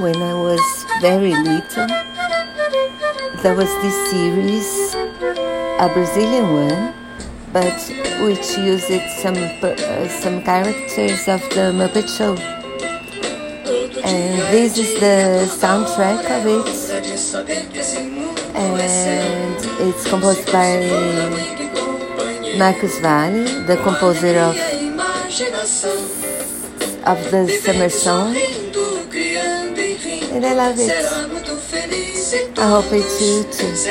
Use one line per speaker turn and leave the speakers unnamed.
when I was very little, there was this series, a Brazilian one, but which used some uh, some characters of the Muppet Show. And this is the soundtrack of it, and it's composed by Marcos Valle, the composer of of the summer song, I love it. I hope it's you too.